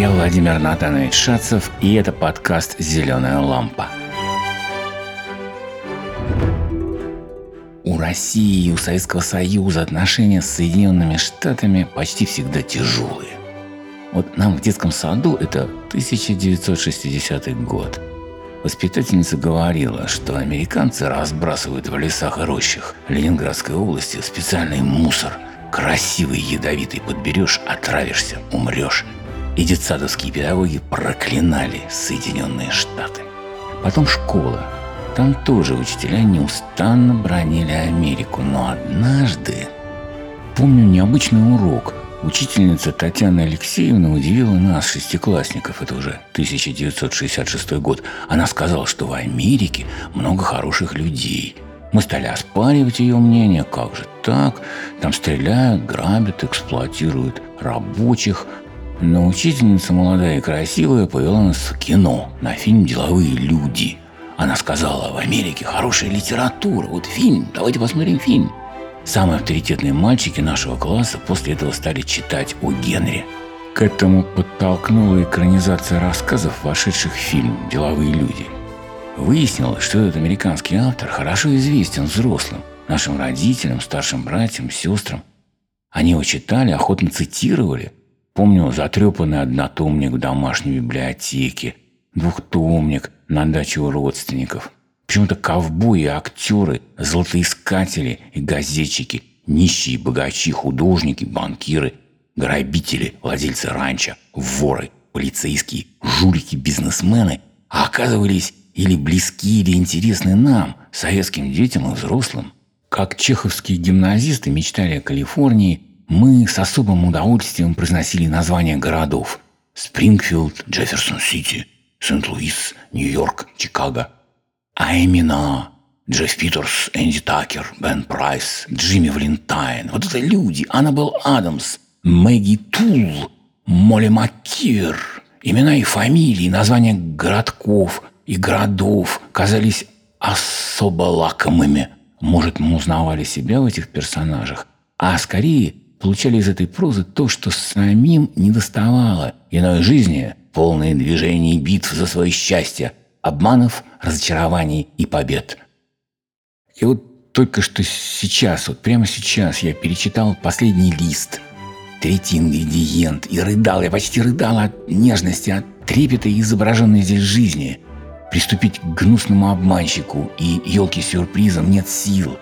Я Владимир Натанович Шацев, и это подкаст «Зеленая лампа». У России и у Советского Союза отношения с Соединенными Штатами почти всегда тяжелые. Вот нам в детском саду это 1960 год. Воспитательница говорила, что американцы разбрасывают в лесах и рощах Ленинградской области специальный мусор. Красивый, ядовитый подберешь, отравишься, умрешь. И детсадовские педагоги проклинали Соединенные Штаты. Потом школа. Там тоже учителя неустанно бронили Америку. Но однажды, помню необычный урок – Учительница Татьяна Алексеевна удивила нас, шестиклассников, это уже 1966 год. Она сказала, что в Америке много хороших людей. Мы стали оспаривать ее мнение, как же так? Там стреляют, грабят, эксплуатируют рабочих. Но учительница молодая и красивая повела нас в кино на фильм «Деловые люди». Она сказала, в Америке хорошая литература, вот фильм, давайте посмотрим фильм. Самые авторитетные мальчики нашего класса после этого стали читать о Генри. К этому подтолкнула экранизация рассказов, вошедших в фильм «Деловые люди». Выяснилось, что этот американский автор хорошо известен взрослым, нашим родителям, старшим братьям, сестрам. Они его читали, охотно цитировали. Помню затрепанный однотомник в домашней библиотеке, двухтомник на даче у родственников – Почему-то ковбои, актеры, золотоискатели и газетчики, нищие, богачи, художники, банкиры, грабители, владельцы ранчо, воры, полицейские, жулики, бизнесмены оказывались или близки, или интересны нам, советским детям и взрослым. Как чеховские гимназисты мечтали о Калифорнии, мы с особым удовольствием произносили названия городов. Спрингфилд, Джефферсон-Сити, Сент-Луис, Нью-Йорк, Чикаго – а именно Джефф Питерс, Энди Такер, Бен Прайс, Джимми Валентайн. Вот это люди. Аннабелл Адамс, Мэгги Тул, Молли Маккир. Имена и фамилии, названия городков и городов казались особо лакомыми. Может, мы узнавали себя в этих персонажах, а скорее получали из этой прозы то, что самим не доставало иной жизни, полные движений и битв за свое счастье, обманов, разочарований и побед. И вот только что сейчас, вот прямо сейчас я перечитал последний лист, третий ингредиент, и рыдал, я почти рыдал от нежности, от трепета изображенной здесь жизни. Приступить к гнусному обманщику и елки-сюрпризам нет сил.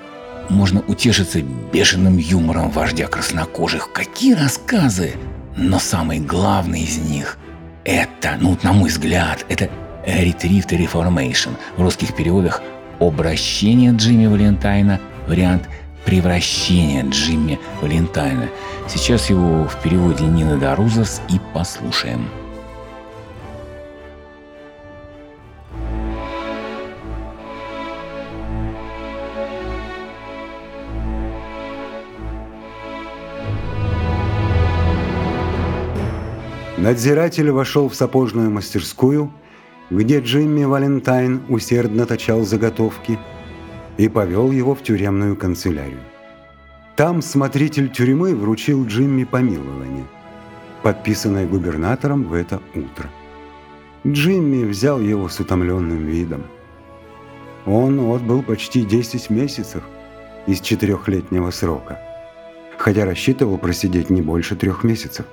Можно утешиться бешеным юмором вождя краснокожих. Какие рассказы! Но самый главный из них – это, ну, на мой взгляд, это Retrieve the Reformation. В русских переводах «Обращение Джимми Валентайна», вариант «Превращение Джимми Валентайна». Сейчас его в переводе Нины Дарузас и послушаем. Надзиратель вошел в сапожную мастерскую – где Джимми Валентайн усердно точал заготовки и повел его в тюремную канцелярию. Там смотритель тюрьмы вручил Джимми помилование, подписанное губернатором в это утро. Джимми взял его с утомленным видом. Он отбыл почти 10 месяцев из четырехлетнего срока, хотя рассчитывал просидеть не больше трех месяцев.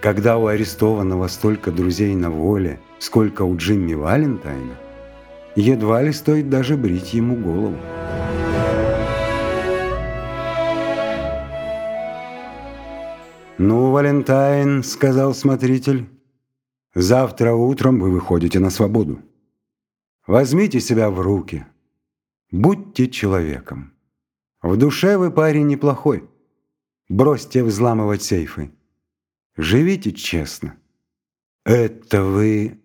Когда у арестованного столько друзей на воле, сколько у Джимми Валентайна, едва ли стоит даже брить ему голову. «Ну, Валентайн», — сказал смотритель, — «завтра утром вы выходите на свободу. Возьмите себя в руки. Будьте человеком. В душе вы парень неплохой. Бросьте взламывать сейфы. Живите честно». «Это вы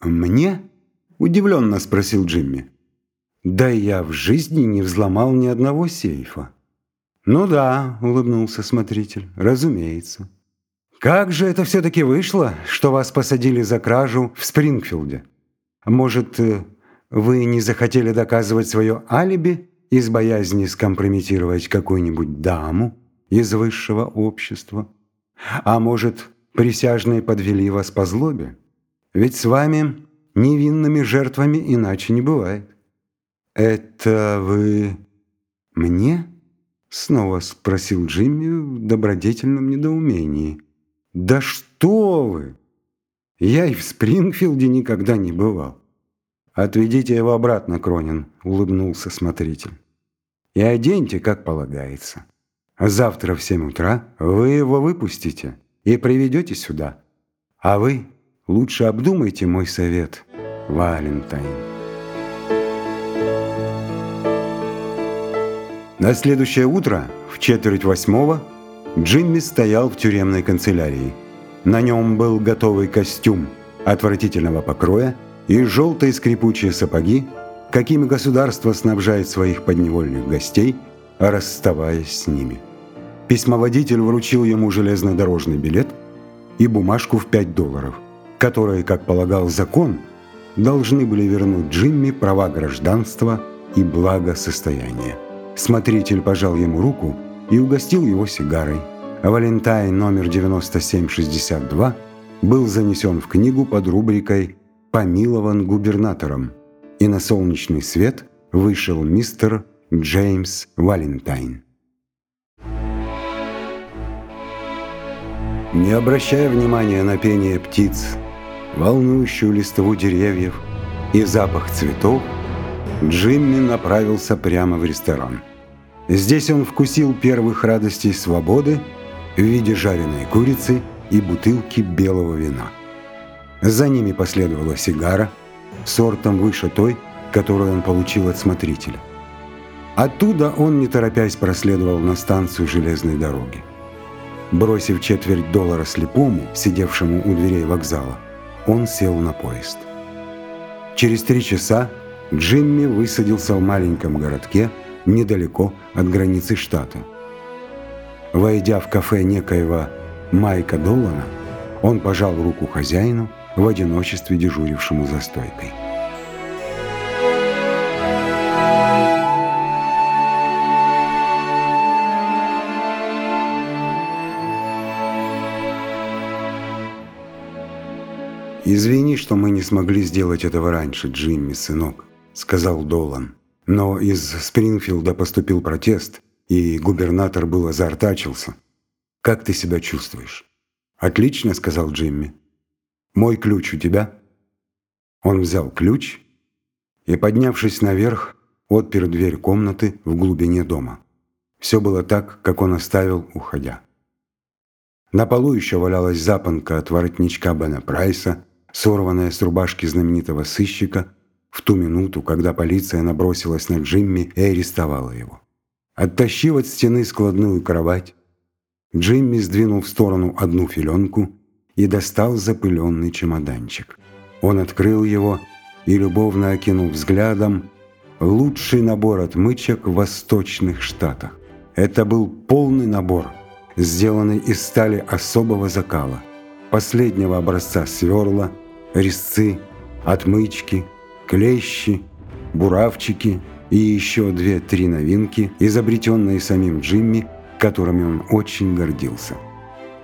мне?» – удивленно спросил Джимми. «Да я в жизни не взломал ни одного сейфа». «Ну да», – улыбнулся смотритель, – «разумеется». «Как же это все-таки вышло, что вас посадили за кражу в Спрингфилде? Может, э, вы не захотели доказывать свое алиби из боязни скомпрометировать какую-нибудь даму из высшего общества?» А может, присяжные подвели вас по злобе. Ведь с вами невинными жертвами иначе не бывает. Это вы мне? Снова спросил Джимми в добродетельном недоумении. Да что вы! Я и в Спрингфилде никогда не бывал. Отведите его обратно, Кронин, улыбнулся смотритель. И оденьте, как полагается. Завтра в семь утра вы его выпустите и приведете сюда. А вы лучше обдумайте мой совет, Валентайн. На следующее утро в четверть восьмого Джимми стоял в тюремной канцелярии. На нем был готовый костюм отвратительного покроя и желтые скрипучие сапоги, какими государство снабжает своих подневольных гостей, расставаясь с ними. Письмоводитель вручил ему железнодорожный билет и бумажку в 5 долларов, которые, как полагал закон, должны были вернуть Джимми права гражданства и благосостояния. Смотритель пожал ему руку и угостил его сигарой. Валентайн номер 9762 был занесен в книгу под рубрикой «Помилован губернатором», и на солнечный свет вышел мистер Джеймс Валентайн. Не обращая внимания на пение птиц, волнующую листву деревьев и запах цветов, Джимми направился прямо в ресторан. Здесь он вкусил первых радостей свободы в виде жареной курицы и бутылки белого вина. За ними последовала сигара, сортом выше той, которую он получил от смотрителя. Оттуда он, не торопясь, проследовал на станцию железной дороги. Бросив четверть доллара слепому, сидевшему у дверей вокзала, он сел на поезд. Через три часа Джимми высадился в маленьком городке недалеко от границы штата. Войдя в кафе некоего Майка Доллана, он пожал руку хозяину, в одиночестве дежурившему за стойкой. «Извини, что мы не смогли сделать этого раньше, Джимми, сынок», — сказал Долан. «Но из Спрингфилда поступил протест, и губернатор был озартачился. Как ты себя чувствуешь?» «Отлично», — сказал Джимми. «Мой ключ у тебя?» Он взял ключ и, поднявшись наверх, отпер дверь комнаты в глубине дома. Все было так, как он оставил, уходя. На полу еще валялась запонка от воротничка Бена Прайса, сорванная с рубашки знаменитого сыщика в ту минуту, когда полиция набросилась на Джимми и арестовала его. Оттащив от стены складную кровать, Джимми сдвинул в сторону одну филенку и достал запыленный чемоданчик. Он открыл его и любовно окинул взглядом лучший набор отмычек в восточных штатах. Это был полный набор, сделанный из стали особого закала последнего образца сверла, резцы, отмычки, клещи, буравчики и еще две-три новинки, изобретенные самим Джимми, которыми он очень гордился.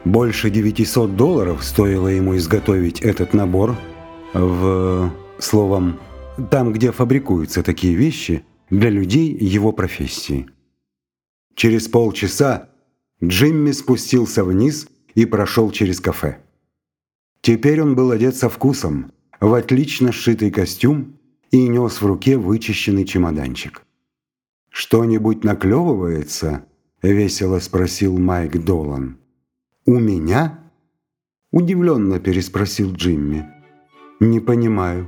Больше 900 долларов стоило ему изготовить этот набор в, словом, там, где фабрикуются такие вещи для людей его профессии. Через полчаса Джимми спустился вниз и прошел через кафе. Теперь он был одет со вкусом, в отлично сшитый костюм и нес в руке вычищенный чемоданчик. «Что-нибудь наклевывается?» — весело спросил Майк Долан. «У меня?» — удивленно переспросил Джимми. «Не понимаю.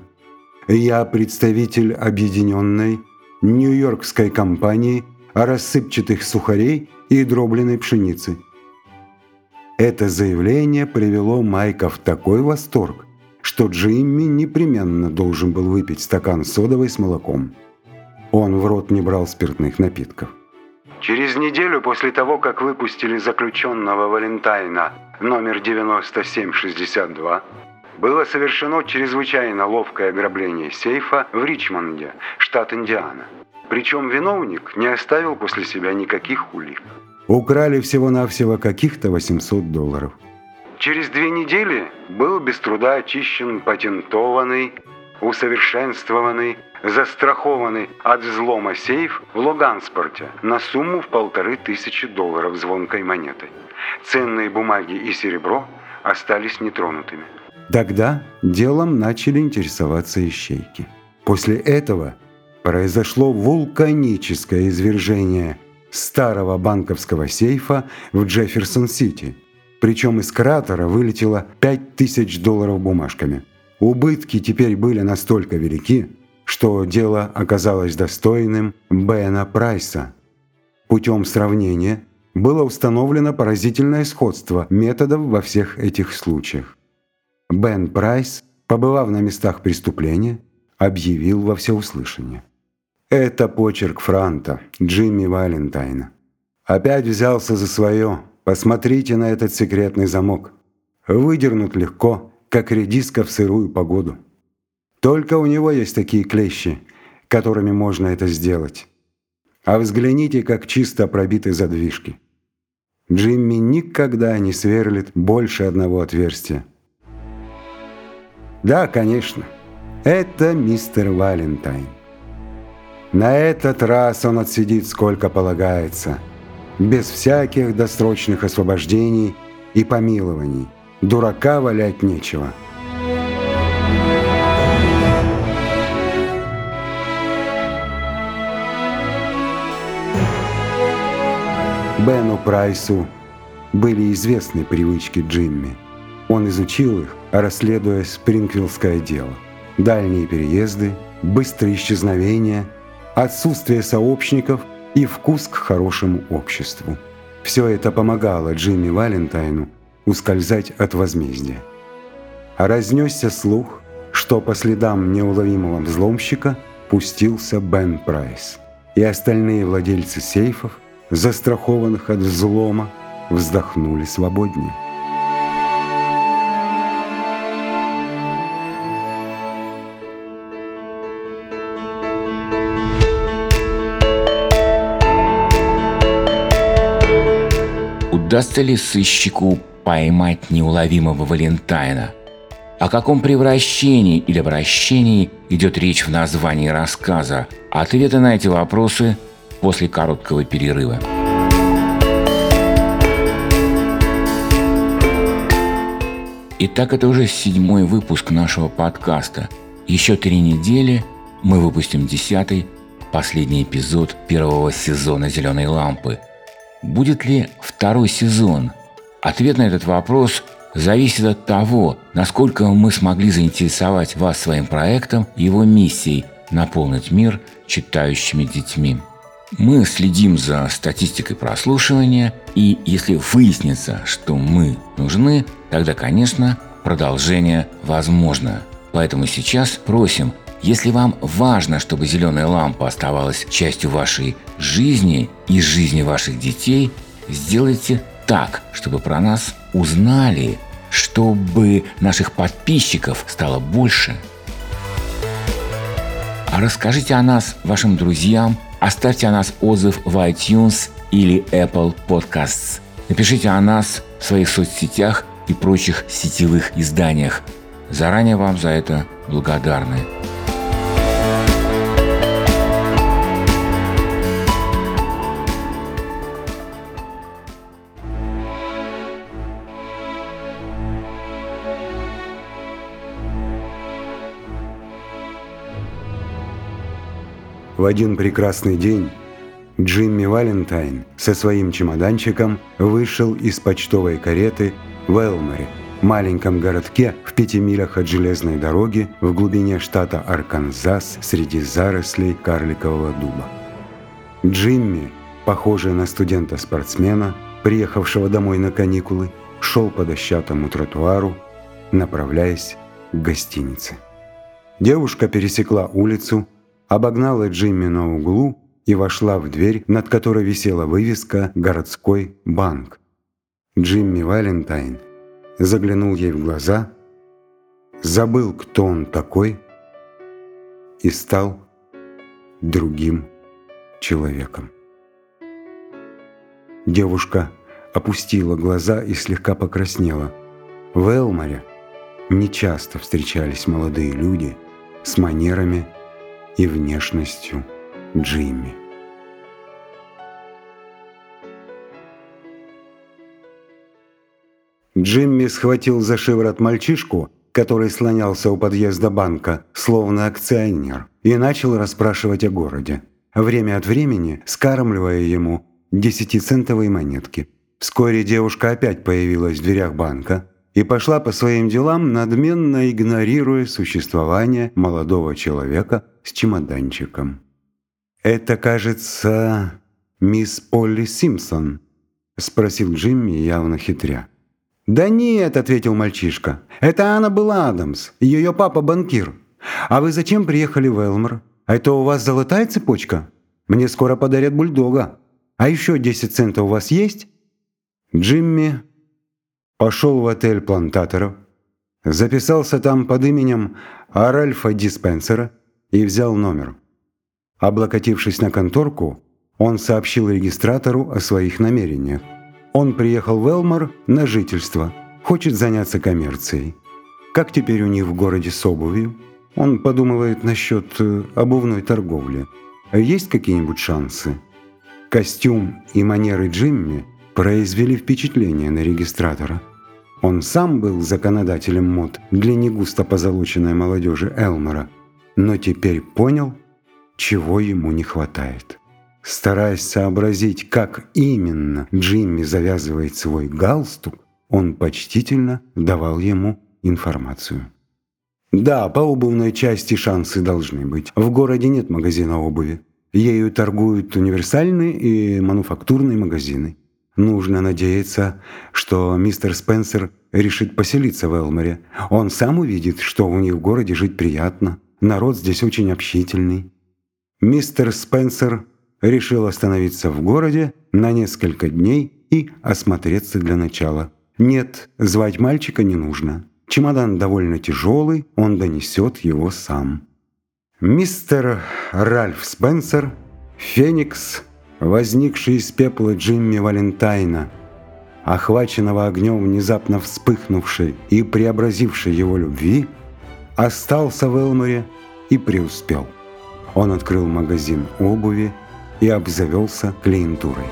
Я представитель объединенной нью-йоркской компании рассыпчатых сухарей и дробленой пшеницы. Это заявление привело Майка в такой восторг, что Джимми непременно должен был выпить стакан содовой с молоком. Он в рот не брал спиртных напитков. Через неделю после того, как выпустили заключенного Валентайна номер 9762, было совершено чрезвычайно ловкое ограбление сейфа в Ричмонде, штат Индиана. Причем виновник не оставил после себя никаких улик. Украли всего-навсего каких-то 800 долларов. Через две недели был без труда очищен патентованный, усовершенствованный, застрахованный от взлома сейф в Логанспорте на сумму в полторы тысячи долларов звонкой монетой. Ценные бумаги и серебро остались нетронутыми. Тогда делом начали интересоваться ищейки. После этого произошло вулканическое извержение старого банковского сейфа в Джефферсон-Сити. Причем из кратера вылетело 5000 долларов бумажками. Убытки теперь были настолько велики, что дело оказалось достойным Бена Прайса. Путем сравнения было установлено поразительное сходство методов во всех этих случаях. Бен Прайс, побывав на местах преступления, объявил во всеуслышание. Это почерк Франта, Джимми Валентайна. Опять взялся за свое. Посмотрите на этот секретный замок. Выдернут легко, как редиска в сырую погоду. Только у него есть такие клещи, которыми можно это сделать. А взгляните, как чисто пробиты задвижки. Джимми никогда не сверлит больше одного отверстия. Да, конечно, это мистер Валентайн. На этот раз он отсидит сколько полагается, без всяких досрочных освобождений и помилований. Дурака валять нечего. Бену Прайсу были известны привычки Джимми. Он изучил их, расследуя Спрингвиллское дело. Дальние переезды, быстрые исчезновения, отсутствие сообщников и вкус к хорошему обществу. Все это помогало Джимми Валентайну ускользать от возмездия. Разнесся слух, что по следам неуловимого взломщика пустился Бен Прайс. И остальные владельцы сейфов, застрахованных от взлома, вздохнули свободнее. Удастся ли сыщику поймать неуловимого Валентайна? О каком превращении или обращении идет речь в названии рассказа? Ответы на эти вопросы после короткого перерыва. Итак, это уже седьмой выпуск нашего подкаста. Еще три недели мы выпустим десятый, последний эпизод первого сезона «Зеленой лампы». Будет ли второй сезон? Ответ на этот вопрос зависит от того, насколько мы смогли заинтересовать вас своим проектом и его миссией наполнить мир читающими детьми. Мы следим за статистикой прослушивания, и если выяснится, что мы нужны, тогда, конечно, продолжение возможно. Поэтому сейчас просим если вам важно, чтобы зеленая лампа оставалась частью вашей жизни и жизни ваших детей, сделайте так, чтобы про нас узнали, чтобы наших подписчиков стало больше. А расскажите о нас вашим друзьям, оставьте о нас отзыв в iTunes или Apple Podcasts. Напишите о нас в своих соцсетях и прочих сетевых изданиях. Заранее вам за это благодарны. В один прекрасный день Джимми Валентайн со своим чемоданчиком вышел из почтовой кареты в Элморе, маленьком городке в пяти милях от железной дороги в глубине штата Арканзас среди зарослей карликового дуба. Джимми, похожий на студента-спортсмена, приехавшего домой на каникулы, шел по дощатому тротуару, направляясь к гостинице. Девушка пересекла улицу обогнала Джимми на углу и вошла в дверь, над которой висела вывеска «Городской банк». Джимми Валентайн заглянул ей в глаза, забыл, кто он такой, и стал другим человеком. Девушка опустила глаза и слегка покраснела. В Элморе нечасто встречались молодые люди с манерами и внешностью Джимми. Джимми схватил за шиворот мальчишку, который слонялся у подъезда банка, словно акционер, и начал расспрашивать о городе, время от времени скармливая ему десятицентовые монетки. Вскоре девушка опять появилась в дверях банка и пошла по своим делам, надменно игнорируя существование молодого человека с чемоданчиком. «Это, кажется, мисс Полли Симпсон?» – спросил Джимми, явно хитря. «Да нет», — ответил мальчишка. «Это Анна была Адамс, ее папа банкир. А вы зачем приехали в Элмор? Это у вас золотая цепочка? Мне скоро подарят бульдога. А еще 10 центов у вас есть?» Джимми пошел в отель плантаторов, записался там под именем Аральфа Диспенсера и взял номер. Облокотившись на конторку, он сообщил регистратору о своих намерениях. Он приехал в Элмор на жительство, хочет заняться коммерцией. Как теперь у них в городе с обувью? Он подумывает насчет э, обувной торговли. Есть какие-нибудь шансы? Костюм и манеры Джимми произвели впечатление на регистратора. Он сам был законодателем мод для негусто позолоченной молодежи Элмора, но теперь понял, чего ему не хватает. Стараясь сообразить, как именно Джимми завязывает свой галстук, он почтительно давал ему информацию. Да, по обувной части шансы должны быть. В городе нет магазина обуви. Ею торгуют универсальные и мануфактурные магазины. Нужно надеяться, что мистер Спенсер решит поселиться в Элморе. Он сам увидит, что у них в городе жить приятно. Народ здесь очень общительный. Мистер Спенсер решил остановиться в городе на несколько дней и осмотреться для начала. Нет, звать мальчика не нужно. Чемодан довольно тяжелый, он донесет его сам. Мистер Ральф Спенсер, Феникс, возникший из пепла Джимми Валентайна, охваченного огнем внезапно вспыхнувшей и преобразившей его любви, остался в Элморе и преуспел. Он открыл магазин обуви, и обзавелся клиентурой.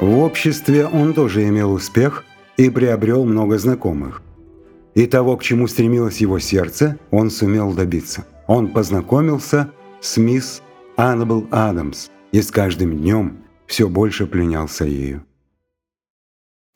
В обществе он тоже имел успех и приобрел много знакомых. И того, к чему стремилось его сердце, он сумел добиться. Он познакомился с мисс Аннабел Адамс и с каждым днем все больше пленялся ею.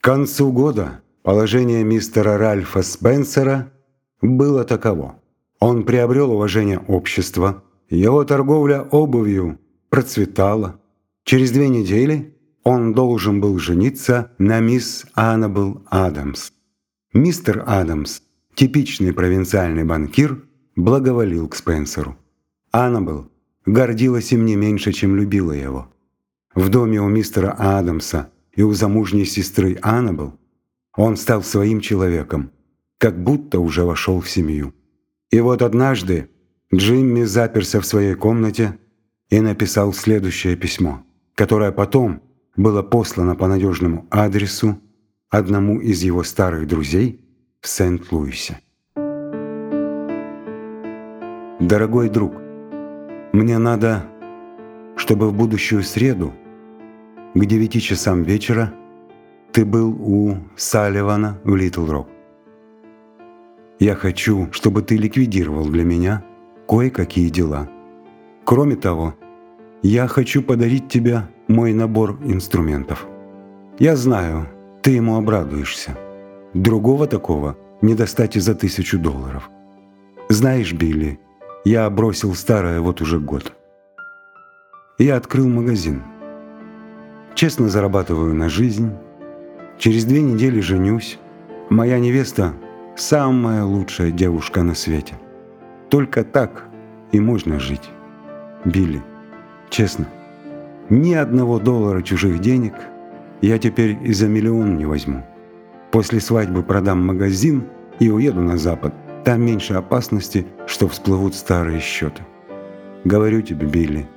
К концу года положение мистера Ральфа Спенсера было таково. Он приобрел уважение общества, его торговля обувью процветала. Через две недели он должен был жениться на мисс Аннабел Адамс. Мистер Адамс, типичный провинциальный банкир, благоволил к Спенсеру. Аннабел гордилась им не меньше, чем любила его. В доме у мистера Адамса и у замужней сестры Аннабел он стал своим человеком, как будто уже вошел в семью. И вот однажды Джимми заперся в своей комнате и написал следующее письмо, которое потом было послано по надежному адресу одному из его старых друзей в Сент-Луисе. «Дорогой друг, мне надо, чтобы в будущую среду к девяти часам вечера ты был у Салливана в Литл-Рок. Я хочу, чтобы ты ликвидировал для меня кое-какие дела. Кроме того, я хочу подарить тебе мой набор инструментов. Я знаю, ты ему обрадуешься. Другого такого не достать и за тысячу долларов. Знаешь, Билли, я бросил старое вот уже год. Я открыл магазин. Честно зарабатываю на жизнь. Через две недели женюсь. Моя невеста самая лучшая девушка на свете. Только так и можно жить. Билли, честно, ни одного доллара чужих денег я теперь и за миллион не возьму. После свадьбы продам магазин и уеду на запад. Там меньше опасности, что всплывут старые счеты. Говорю тебе, Билли,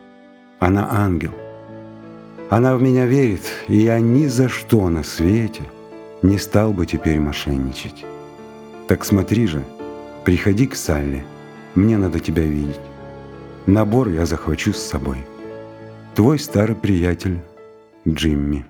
она ангел. Она в меня верит, и я ни за что на свете не стал бы теперь мошенничать. Так смотри же, приходи к Салли, мне надо тебя видеть. Набор я захвачу с собой. Твой старый приятель Джимми.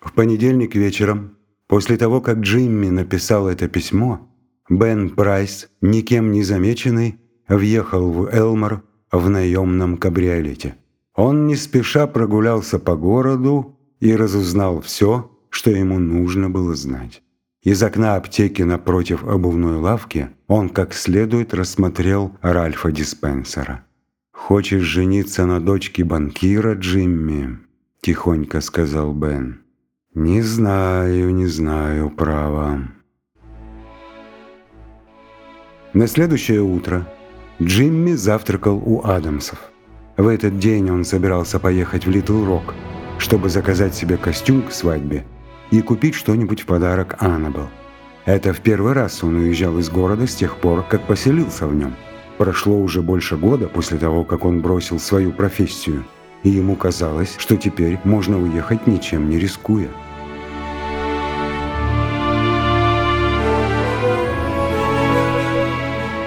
В понедельник вечером, после того, как Джимми написал это письмо, Бен Прайс, никем не замеченный, въехал в Элмор в наемном кабриолете. Он не спеша прогулялся по городу и разузнал все, что ему нужно было знать. Из окна аптеки напротив обувной лавки он как следует рассмотрел Ральфа Диспенсера. «Хочешь жениться на дочке банкира, Джимми?» – тихонько сказал Бен. «Не знаю, не знаю, право». На следующее утро Джимми завтракал у Адамсов. В этот день он собирался поехать в Литл Рок, чтобы заказать себе костюм к свадьбе и купить что-нибудь в подарок Аннабелл. Это в первый раз он уезжал из города с тех пор, как поселился в нем. Прошло уже больше года после того, как он бросил свою профессию, и ему казалось, что теперь можно уехать ничем не рискуя.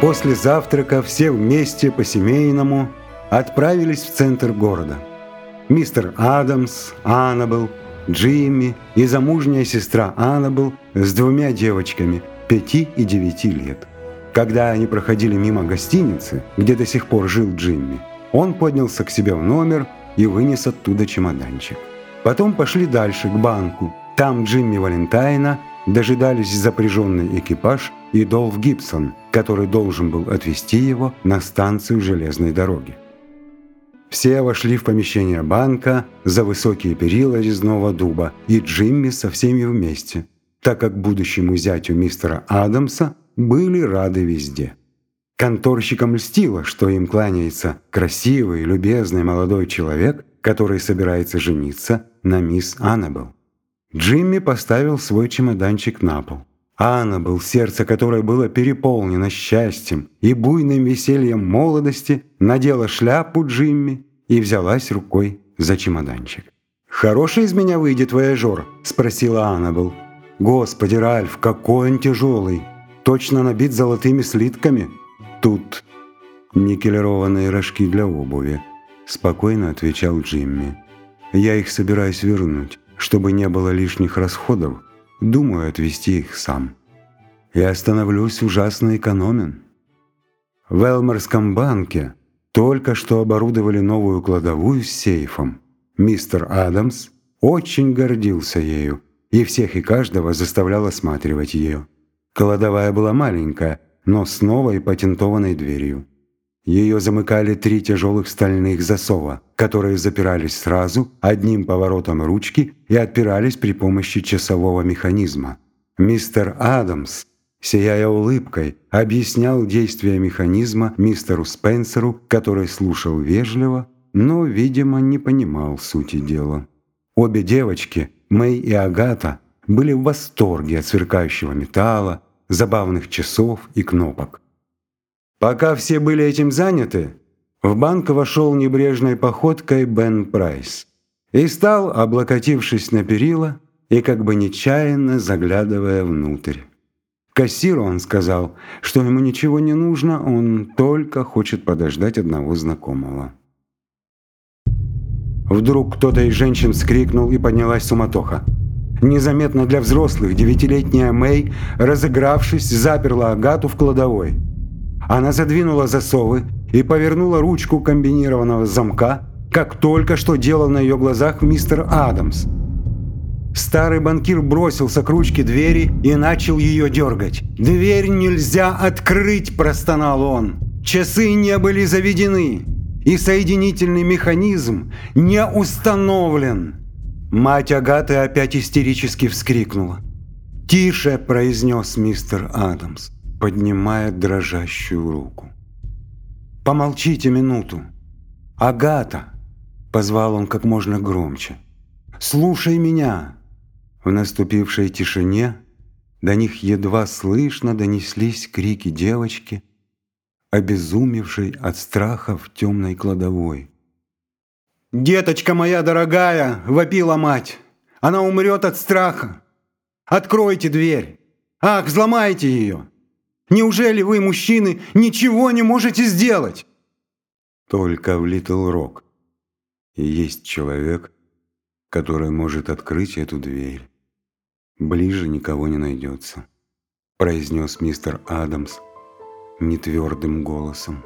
После завтрака все вместе по-семейному – отправились в центр города. Мистер Адамс, Аннабелл, Джимми и замужняя сестра Аннабелл с двумя девочками пяти и девяти лет. Когда они проходили мимо гостиницы, где до сих пор жил Джимми, он поднялся к себе в номер и вынес оттуда чемоданчик. Потом пошли дальше, к банку. Там Джимми Валентайна дожидались запряженный экипаж и Долф Гибсон, который должен был отвезти его на станцию железной дороги. Все вошли в помещение банка за высокие перила резного дуба, и Джимми со всеми вместе, так как будущему зятю мистера Адамса были рады везде. Конторщикам льстило, что им кланяется красивый, любезный молодой человек, который собирается жениться на мисс Аннабелл. Джимми поставил свой чемоданчик на пол. Аннабелл, сердце которой было переполнено счастьем и буйным весельем молодости, надела шляпу Джимми и взялась рукой за чемоданчик. «Хороший из меня выйдет вояжер?» – спросила Аннабелл. «Господи, Ральф, какой он тяжелый! Точно набит золотыми слитками!» «Тут никелированные рожки для обуви», – спокойно отвечал Джимми. «Я их собираюсь вернуть, чтобы не было лишних расходов. Думаю отвезти их сам. Я становлюсь ужасно экономен». В Элморском банке только что оборудовали новую кладовую с сейфом. Мистер Адамс очень гордился ею и всех и каждого заставлял осматривать ее. Кладовая была маленькая, но с новой патентованной дверью. Ее замыкали три тяжелых стальных засова, которые запирались сразу одним поворотом ручки и отпирались при помощи часового механизма. Мистер Адамс сияя улыбкой, объяснял действия механизма мистеру Спенсеру, который слушал вежливо, но, видимо, не понимал сути дела. Обе девочки, Мэй и Агата, были в восторге от сверкающего металла, забавных часов и кнопок. Пока все были этим заняты, в банк вошел небрежной походкой Бен Прайс и стал, облокотившись на перила и как бы нечаянно заглядывая внутрь. Кассиру он сказал, что ему ничего не нужно, он только хочет подождать одного знакомого. Вдруг кто-то из женщин скрикнул и поднялась суматоха. Незаметно для взрослых девятилетняя Мэй, разыгравшись, заперла Агату в кладовой. Она задвинула засовы и повернула ручку комбинированного замка, как только что делал на ее глазах мистер Адамс – Старый банкир бросился к ручке двери и начал ее дергать. «Дверь нельзя открыть!» – простонал он. «Часы не были заведены, и соединительный механизм не установлен!» Мать Агаты опять истерически вскрикнула. «Тише!» – произнес мистер Адамс, поднимая дрожащую руку. «Помолчите минуту!» «Агата!» – позвал он как можно громче. «Слушай меня!» В наступившей тишине до них едва слышно донеслись крики девочки, обезумевшей от страха в темной кладовой. «Деточка моя дорогая!» – вопила мать. «Она умрет от страха! Откройте дверь! Ах, взломайте ее! Неужели вы, мужчины, ничего не можете сделать?» Только в Литл Рок есть человек, который может открыть эту дверь. Ближе никого не найдется, произнес мистер Адамс нетвердым голосом.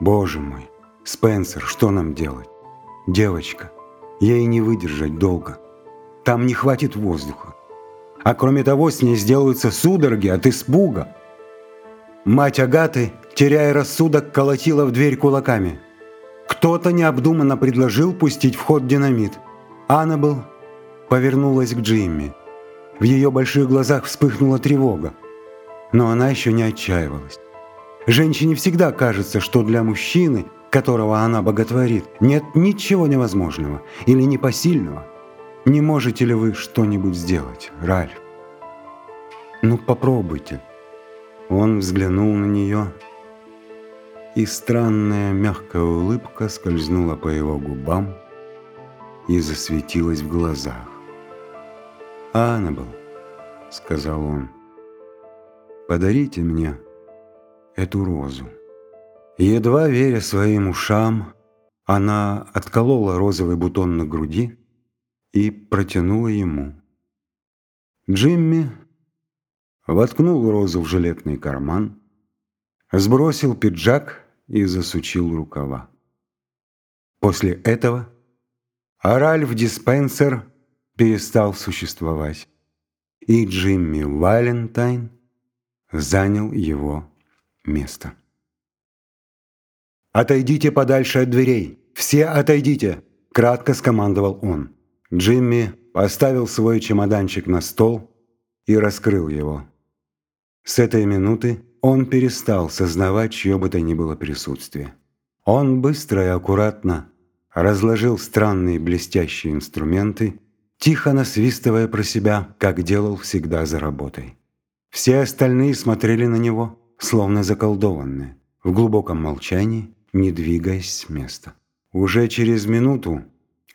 Боже мой, Спенсер, что нам делать? Девочка, ей не выдержать долго. Там не хватит воздуха. А кроме того, с ней сделаются судороги от испуга. Мать Агаты, теряя рассудок, колотила в дверь кулаками. Кто-то необдуманно предложил пустить в ход динамит. Аннабелл повернулась к Джимми. В ее больших глазах вспыхнула тревога. Но она еще не отчаивалась. Женщине всегда кажется, что для мужчины, которого она боготворит, нет ничего невозможного или непосильного. Не можете ли вы что-нибудь сделать, Ральф? Ну, попробуйте. Он взглянул на нее, и странная мягкая улыбка скользнула по его губам и засветилась в глазах. «Аннабелл», — сказал он, — «подарите мне эту розу». Едва веря своим ушам, она отколола розовый бутон на груди и протянула ему. Джимми воткнул розу в жилетный карман, сбросил пиджак и засучил рукава. После этого Ральф Диспенсер перестал существовать, и Джимми Валентайн занял его место. «Отойдите подальше от дверей! Все отойдите!» – кратко скомандовал он. Джимми поставил свой чемоданчик на стол и раскрыл его. С этой минуты он перестал сознавать чье бы то ни было присутствие. Он быстро и аккуратно разложил странные блестящие инструменты, тихо насвистывая про себя, как делал всегда за работой. Все остальные смотрели на него, словно заколдованные, в глубоком молчании, не двигаясь с места. Уже через минуту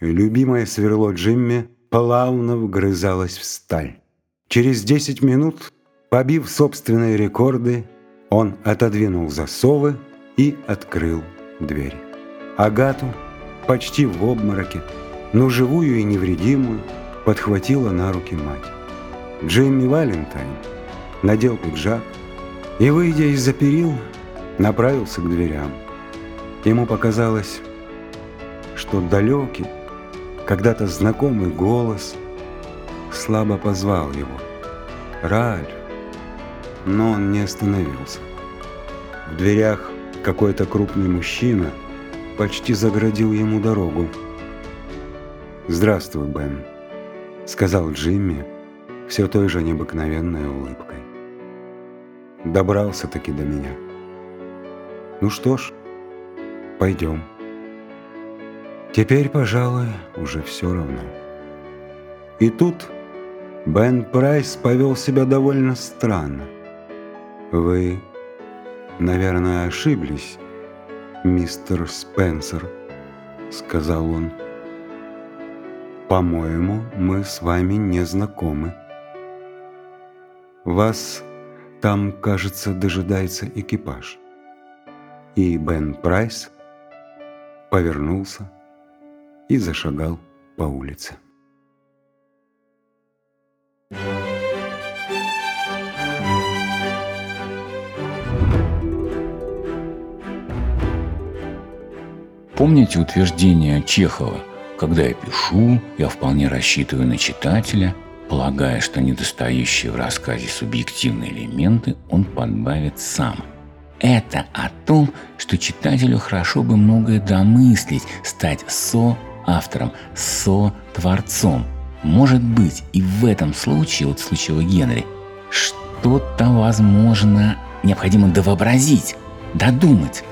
любимое сверло Джимми плавно вгрызалось в сталь. Через десять минут, побив собственные рекорды, он отодвинул засовы и открыл дверь. Агату, почти в обмороке, но живую и невредимую, подхватила на руки мать. Джимми Валентайн надел пиджак и, выйдя из-за перил, направился к дверям. Ему показалось, что далекий, когда-то знакомый голос слабо позвал его. «Ральф!» Но он не остановился. В дверях какой-то крупный мужчина почти заградил ему дорогу. «Здравствуй, Бен», — сказал Джимми все той же необыкновенной улыбкой. «Добрался-таки до меня. Ну что ж, Пойдем. Теперь, пожалуй, уже все равно. И тут Бен Прайс повел себя довольно странно. Вы, наверное, ошиблись, мистер Спенсер, сказал он. По-моему, мы с вами не знакомы. Вас там, кажется, дожидается экипаж. И Бен Прайс – повернулся и зашагал по улице. Помните утверждение Чехова «Когда я пишу, я вполне рассчитываю на читателя, полагая, что недостающие в рассказе субъективные элементы он подбавит сам – это о том, что читателю хорошо бы многое домыслить, стать со-автором, со-творцом. Может быть, и в этом случае, вот в случае Генри, что-то, возможно, необходимо довообразить, додумать.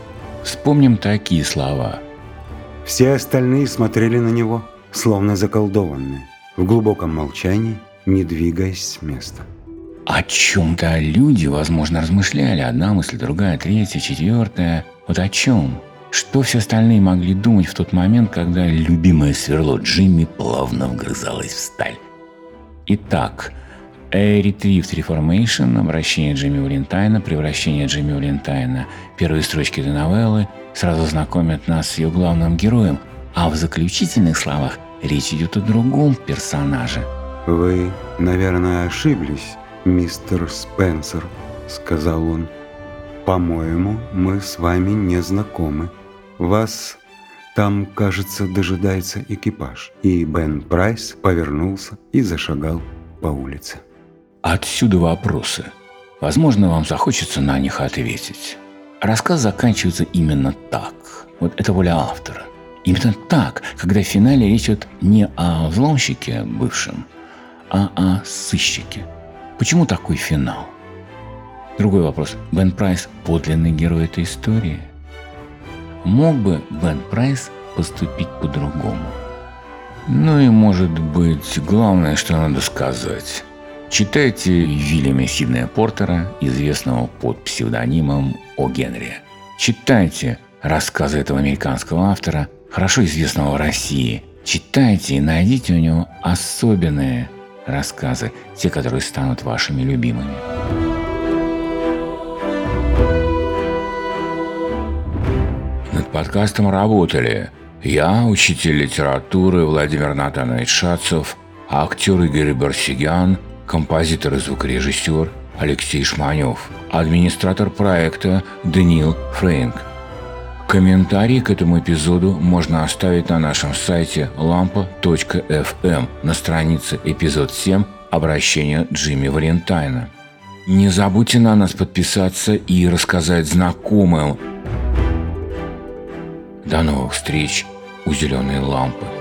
Вспомним такие слова. Все остальные смотрели на него, словно заколдованные, в глубоком молчании, не двигаясь с места. О чем-то люди, возможно, размышляли. Одна мысль, другая, третья, четвертая. Вот о чем? Что все остальные могли думать в тот момент, когда любимое сверло Джимми плавно вгрызалось в сталь? Итак, A Retrieved Reformation, обращение Джимми Валентайна, превращение Джимми Валентайна, первые строчки этой новеллы сразу знакомят нас с ее главным героем, а в заключительных словах речь идет о другом персонаже. «Вы, наверное, ошиблись, мистер Спенсер», — сказал он. «По-моему, мы с вами не знакомы. Вас там, кажется, дожидается экипаж». И Бен Прайс повернулся и зашагал по улице. Отсюда вопросы. Возможно, вам захочется на них ответить. Рассказ заканчивается именно так. Вот это воля автора. Именно так, когда в финале речь идет не о взломщике бывшем, а о сыщике. Почему такой финал? Другой вопрос. Бен Прайс – подлинный герой этой истории? Мог бы Бен Прайс поступить по-другому? Ну и, может быть, главное, что надо сказать. Читайте Вильяма Сиднея Портера, известного под псевдонимом О. Генри. Читайте рассказы этого американского автора, хорошо известного в России. Читайте и найдите у него особенные рассказы, те, которые станут вашими любимыми. Подкастом работали я, учитель литературы Владимир Натанович Шацов, актер Игорь Барсигян – композитор и звукорежиссер Алексей Шманев, администратор проекта Даниил Фрейнг. Комментарии к этому эпизоду можно оставить на нашем сайте lampa.fm на странице эпизод 7 «Обращение Джимми Валентайна». Не забудьте на нас подписаться и рассказать знакомым. До новых встреч у зеленой лампы.